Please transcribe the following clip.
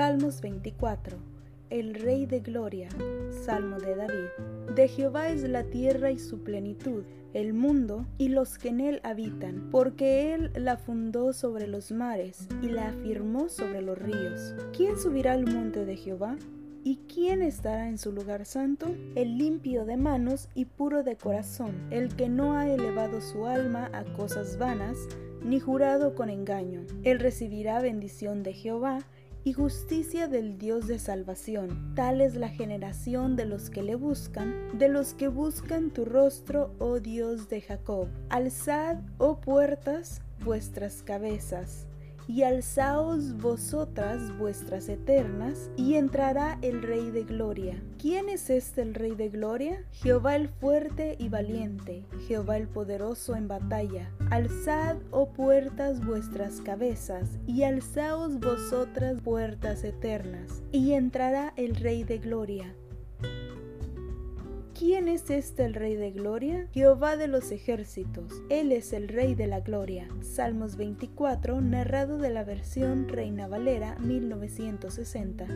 Salmos 24. El Rey de Gloria. Salmo de David. De Jehová es la tierra y su plenitud, el mundo y los que en él habitan, porque él la fundó sobre los mares y la afirmó sobre los ríos. ¿Quién subirá al monte de Jehová? ¿Y quién estará en su lugar santo? El limpio de manos y puro de corazón, el que no ha elevado su alma a cosas vanas, ni jurado con engaño. Él recibirá bendición de Jehová y justicia del Dios de salvación. Tal es la generación de los que le buscan, de los que buscan tu rostro, oh Dios de Jacob. Alzad, oh puertas, vuestras cabezas y alzaos vosotras vuestras eternas, y entrará el Rey de Gloria. ¿Quién es este el Rey de Gloria? Jehová el fuerte y valiente, Jehová el poderoso en batalla. Alzad, oh puertas, vuestras cabezas, y alzaos vosotras puertas eternas, y entrará el Rey de Gloria. ¿Quién es este el Rey de Gloria? Jehová de los ejércitos. Él es el Rey de la Gloria. Salmos 24, narrado de la versión Reina Valera 1960.